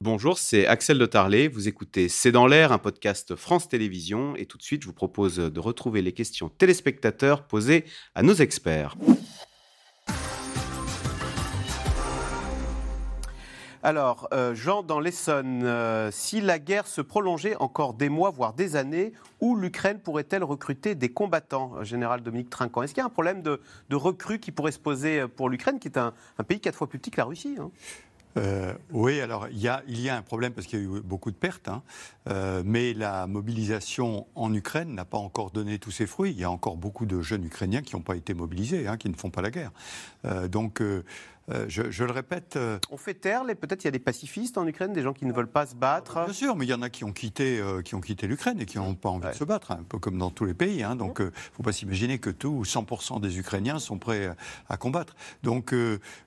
Bonjour, c'est Axel de Tarlet. Vous écoutez C'est dans l'air, un podcast France Télévisions. Et tout de suite, je vous propose de retrouver les questions téléspectateurs posées à nos experts. Alors, euh, Jean, dans l'Essonne, euh, si la guerre se prolongeait encore des mois, voire des années, où l'Ukraine pourrait-elle recruter des combattants euh, Général Dominique Trinquant, est-ce qu'il y a un problème de, recrues qui pourrait se poser pour l'Ukraine, qui est un, pays quatre fois plus petit que la Russie hein? Oui, alors il y, a, il y, a, un problème parce qu'il y a eu beaucoup de pertes, hein. mais la mobilisation en Ukraine n'a pas encore donné tous ses fruits. Il y a encore beaucoup de jeunes Ukrainiens qui n'ont pas été mobilisés, hein, qui ne font pas la guerre. donc euh, je, le répète. Euh, On fait taire, peut-être il y a des pacifistes en Ukraine, des gens qui ne veulent pas se battre. Bien sûr, mais il y en a qui ont quitté, euh, qui ont quitté l'Ukraine et qui n'ont pas envie de se battre, hein, un peu comme dans tous les pays. Hein. donc, il ne faut pas s'imaginer que tout 100% des Ukrainiens sont prêts à combattre. Donc,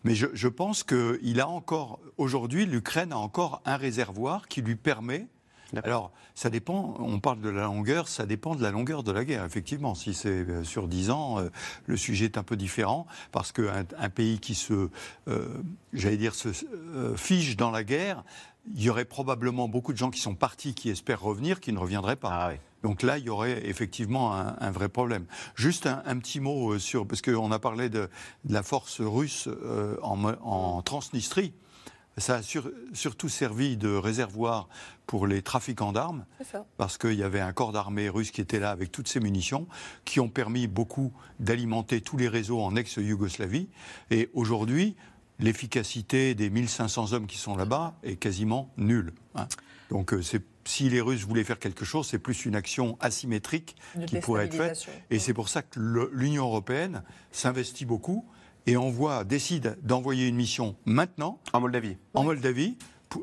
mais je, je pense qu'il a encore, aujourd'hui, l'Ukraine a encore un réservoir qui lui permet alors, ça dépend, on parle de la longueur, ça dépend de la longueur de la guerre, effectivement. Si c'est euh, sur 10 ans, euh, le sujet est un peu différent, parce qu'un un pays qui se, euh, j'allais dire, se fige dans la guerre, il y aurait probablement beaucoup de gens qui sont partis, qui espèrent revenir, qui ne reviendraient pas. Ah Donc là, il y aurait effectivement un, vrai problème. Juste un, petit mot sur, parce qu'on a parlé de, la force russe en, en Transnistrie. Ça a surtout servi de réservoir pour les trafiquants d'armes, parce qu'il y avait un corps d'armée russe qui était là avec toutes ses munitions, qui ont permis beaucoup d'alimenter tous les réseaux en ex-Yougoslavie. Et aujourd'hui, l'efficacité des 1500 hommes qui sont là-bas est quasiment nulle. Hein. Donc euh, si les Russes voulaient faire quelque chose, c'est plus une action asymétrique qui pourrait être faite. Et c'est pour ça que l'Union européenne s'investit beaucoup et envoie, décide d'envoyer une mission maintenant. En Moldavie. En Moldavie,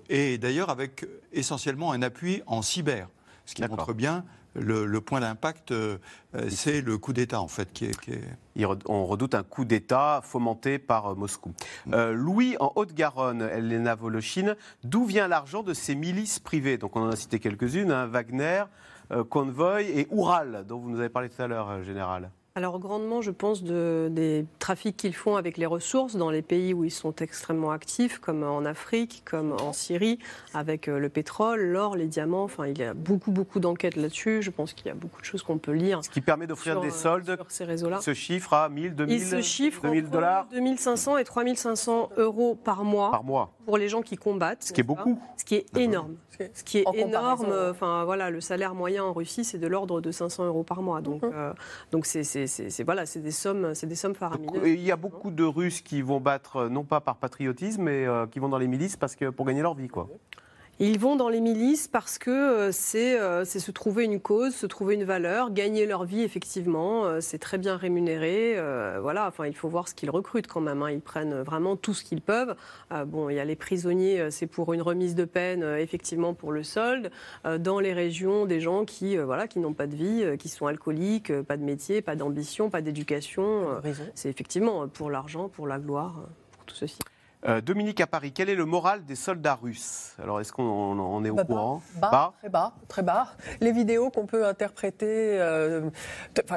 et d'ailleurs avec essentiellement un appui en cyber, ce qui montre bien le, point d'impact, euh, c'est le coup d'État en fait qui est, On redoute un coup d'État fomenté par euh, Moscou. Mm. Euh, Louis, en Haute-Garonne, Elena Volochine, d'où vient l'argent de ces milices privées? Donc on en a cité quelques-unes, hein, Wagner, Convoy et Oural, dont vous nous avez parlé tout à l'heure, Général. Alors grandement, je pense, de, des trafics qu'ils font avec les ressources dans les pays où ils sont extrêmement actifs, comme en Afrique, comme en Syrie, avec euh, le pétrole, l'or, les diamants. Enfin, il y a beaucoup, beaucoup d'enquêtes là-dessus. Je pense qu'il y a beaucoup de choses qu'on peut lire. Ce qui permet d'offrir des euh, soldes. Sur ces réseaux-là. Ce chiffre à 1000, 2000, il se chiffre 2000 dollars. 2500 et 3500 euros par mois. Par mois. Pour les gens qui combattent. Ce qui est beaucoup. Ce qui est énorme. Ce qui est énorme. Enfin voilà, le salaire moyen en Russie, c'est de l'ordre de 500 euros par mois. Donc, mhm. euh, donc c'est c'est voilà, c'est des sommes, c'est des sommes faramineuses. il y a beaucoup de Russes qui vont battre euh, non pas par patriotisme, mais euh, qui vont dans les milices parce que pour gagner leur vie, quoi. Ils vont dans les milices parce que euh, euh, c'est se trouver une cause, se trouver une valeur, gagner leur vie effectivement. Euh, c'est très bien rémunéré. voilà, enfin il faut voir ce qu'ils recrutent quand même. Hein. Ils prennent vraiment tout ce qu'ils peuvent. bon, il y a les prisonniers, c'est pour une remise de peine effectivement pour le solde. dans les régions, des gens qui voilà qui n'ont pas de vie, qui sont alcooliques, pas de métier, pas d'ambition, pas d'éducation. c'est effectivement pour l'argent, pour la gloire, pour tout ceci. Euh, Dominique à Paris, quel est le moral des soldats russes? Alors, est-ce qu'on est au bah, courant? bas, Très bas, très bas. Les vidéos qu'on peut interpréter, euh,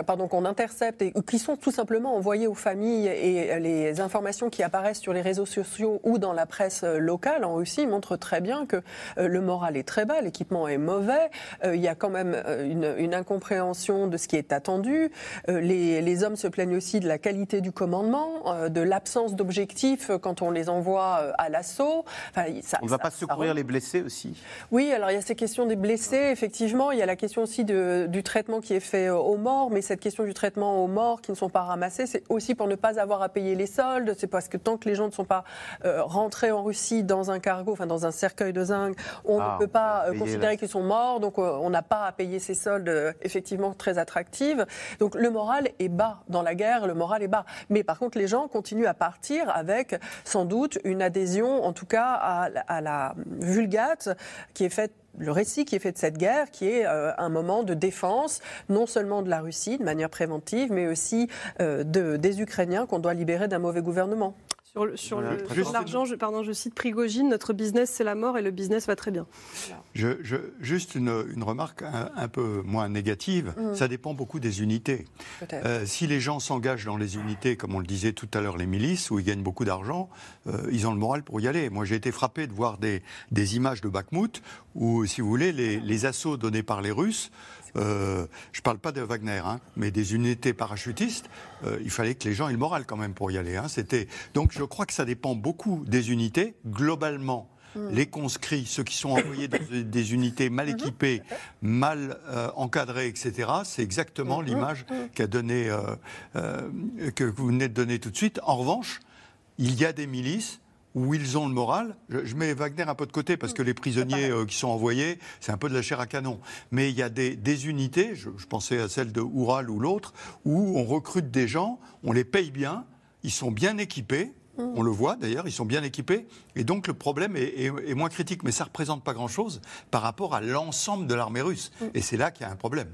pardon, qu'on intercepte et qui sont tout simplement envoyées aux familles et les informations qui apparaissent sur les réseaux sociaux ou dans la presse locale en Russie montrent très bien que euh, le moral est très bas, l'équipement est mauvais. il y a quand même une, incompréhension de ce qui est attendu. Les, les, hommes se plaignent aussi de la qualité du commandement, de l'absence d'objectifs quand on les envoie euh, à l'assaut. Enfin, on ne va pas secourir les blessés aussi Oui, alors il y a ces questions des blessés, effectivement. Il y a la question aussi de, du traitement qui est fait euh, aux morts, mais cette question du traitement aux morts qui ne sont pas ramassés, c'est aussi pour ne pas avoir à payer les soldes. C'est parce que tant que les gens ne sont pas euh, rentrés en Russie dans un cargo, enfin dans un cercueil de zinc, on ne ah, peut pas considérer qu'ils sont morts, donc on n'a pas à payer ces soldes effectivement très attractives. Donc le moral est bas dans la guerre, le moral est bas. Mais par contre, les gens continuent à partir avec sans doute une adhésion, en tout cas, à, la vulgate qui est faite le récit qui est fait de cette guerre, qui est euh, un moment de défense, non seulement de la Russie de manière préventive, mais aussi euh, de, des Ukrainiens qu'on doit libérer d'un mauvais gouvernement. Sur, l'argent, je, pardon, je cite Prigogine, notre business c'est la mort et le business va très bien. juste une, remarque un, peu moins négative, mm. ça dépend beaucoup des unités. Euh, si les gens s'engagent dans les unités, comme on le disait tout à l'heure, les milices, où ils gagnent beaucoup d'argent, euh, ils ont le moral pour y aller. Moi j'ai été frappé de voir des, images de Bakhmut, où, si vous voulez, les, les assauts donnés par les Russes, euh, je ne parle pas de Wagner, hein, mais des unités parachutistes, euh, il fallait que les gens aient le moral quand même pour y aller. Hein. C'était donc je crois que ça dépend beaucoup des unités. Globalement, hmm. les conscrits, ceux qui sont envoyés dans des unités mal mhm. équipées, mal euh, encadrées, etc., c'est exactement hmm. l'image hmm. qu'a donné, que vous venez de donner tout de suite. En revanche, il y a des milices où ils ont le moral. Je, mets Wagner un peu de côté parce que les prisonniers euh, qui sont envoyés, c'est un peu de la chair à canon. Mais il y a des, unités, je, pensais à celle de Oural ou l'autre, où on recrute des gens, on les paye bien, ils sont bien équipés. Mmh. On le voit d'ailleurs, ils sont bien équipés. Et donc le problème est, moins critique. Mais ça ne représente pas grand-chose par rapport à l'ensemble de l'armée russe. Mmh. Et c'est là qu'il y a un problème.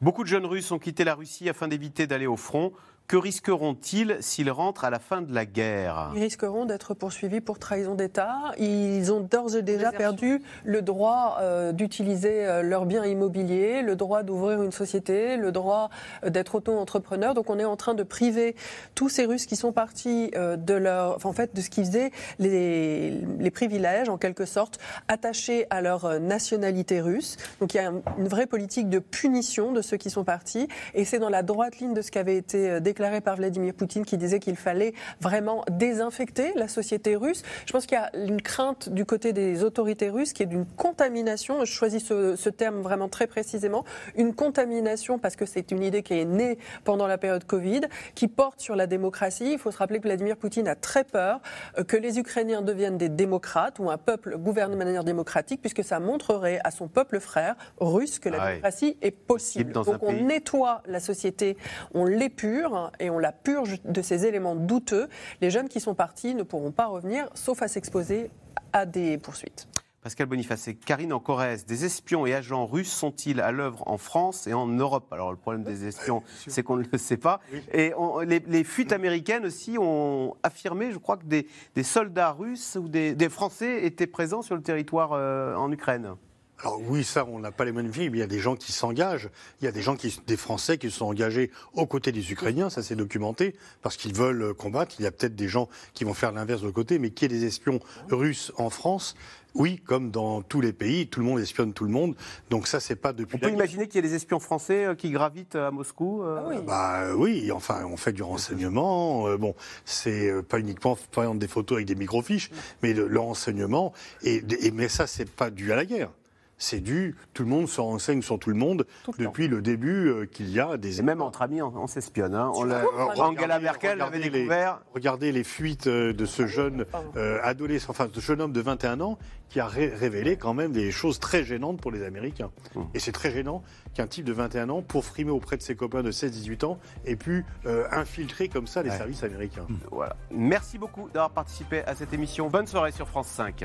Beaucoup de jeunes Russes ont quitté la Russie afin d'éviter d'aller au front. Que risqueront-ils s'ils rentrent à la fin de la guerre? Ils risqueront d'être poursuivis pour trahison d'État. Ils ont d'ores et déjà perdu le droit euh, d'utiliser euh, leurs biens immobiliers, le droit d'ouvrir une société, le droit euh, d'être auto-entrepreneur. Donc on est en train de priver tous ces Russes qui sont partis de leur, en fait, de ce qu'ils faisaient les, les, privilèges, en quelque sorte, attachés à leur nationalité russe. Donc il y a une vraie politique de punition de ceux qui sont partis. Et c'est dans la droite ligne de ce qui avait été déclaré déclaré par Vladimir Poutine qui disait qu'il fallait vraiment désinfecter la société russe. Je pense qu'il y a une crainte du côté des autorités russes qui est d'une contamination, je choisis ce, terme vraiment très précisément, une contamination parce que c'est une idée qui est née pendant la période Covid, qui porte sur la démocratie. Il faut se rappeler que Vladimir Poutine a très peur euh, que les Ukrainiens deviennent des démocrates ou un peuple gouverné de manière démocratique, puisque ça montrerait à son peuple frère russe que la ah démocratie est possible. Donc on nettoie la société, on l'épure et on la purge de ces éléments douteux, les jeunes qui sont partis ne pourront pas revenir, sauf à s'exposer à des poursuites. Pascal Boniface et Karine en Corrèze, des espions et agents russes sont-ils à l'œuvre en France et en Europe? Alors le problème des espions, c'est qu'on ne le sait pas. Et les, fuites américaines aussi ont affirmé, je crois, que des, soldats russes ou des, Français étaient présents sur le territoire euh, en Ukraine. Alors oui, ça, on n'a pas les mêmes vies, mais il y a des gens qui s'engagent. Il y a des gens qui, des Français qui se sont engagés aux côtés des Ukrainiens, ça s'est documenté, parce qu'ils veulent combattre. Il y a peut-être des gens qui vont faire l'inverse de l'autre côté, mais qui est des espions russes en France, oui, comme dans tous les pays, tout le monde espionne tout le monde. Donc ça, c'est pas depuis. On peut imaginer qu'il y a des espions français euh, qui gravitent à Moscou. Euh ah oui. Bah oui, enfin, on fait du renseignement. Euh, bon, c'est pas uniquement par exemple des photos avec des microfiches, mais le, renseignement. Et, et mais ça, c'est pas dû à la guerre c'est dû, tout le monde se renseigne sur tout le monde depuis le début euh, qu'il y a des... Et même entre amis, on, s'espionne. Hein. Angela Merkel avait découvert... regardez les fuites euh, de ce jeune euh, adolescent, enfin ce jeune homme de 21 ans qui a révélé quand même des choses très gênantes pour les Américains. Hum. Et c'est très gênant qu'un type de 21 ans, pour frimer auprès de ses copains de 16-18 ans, ait pu infiltrer comme ça les services américains. Voilà. Merci beaucoup d'avoir participé à cette émission. Bonne soirée sur France 5.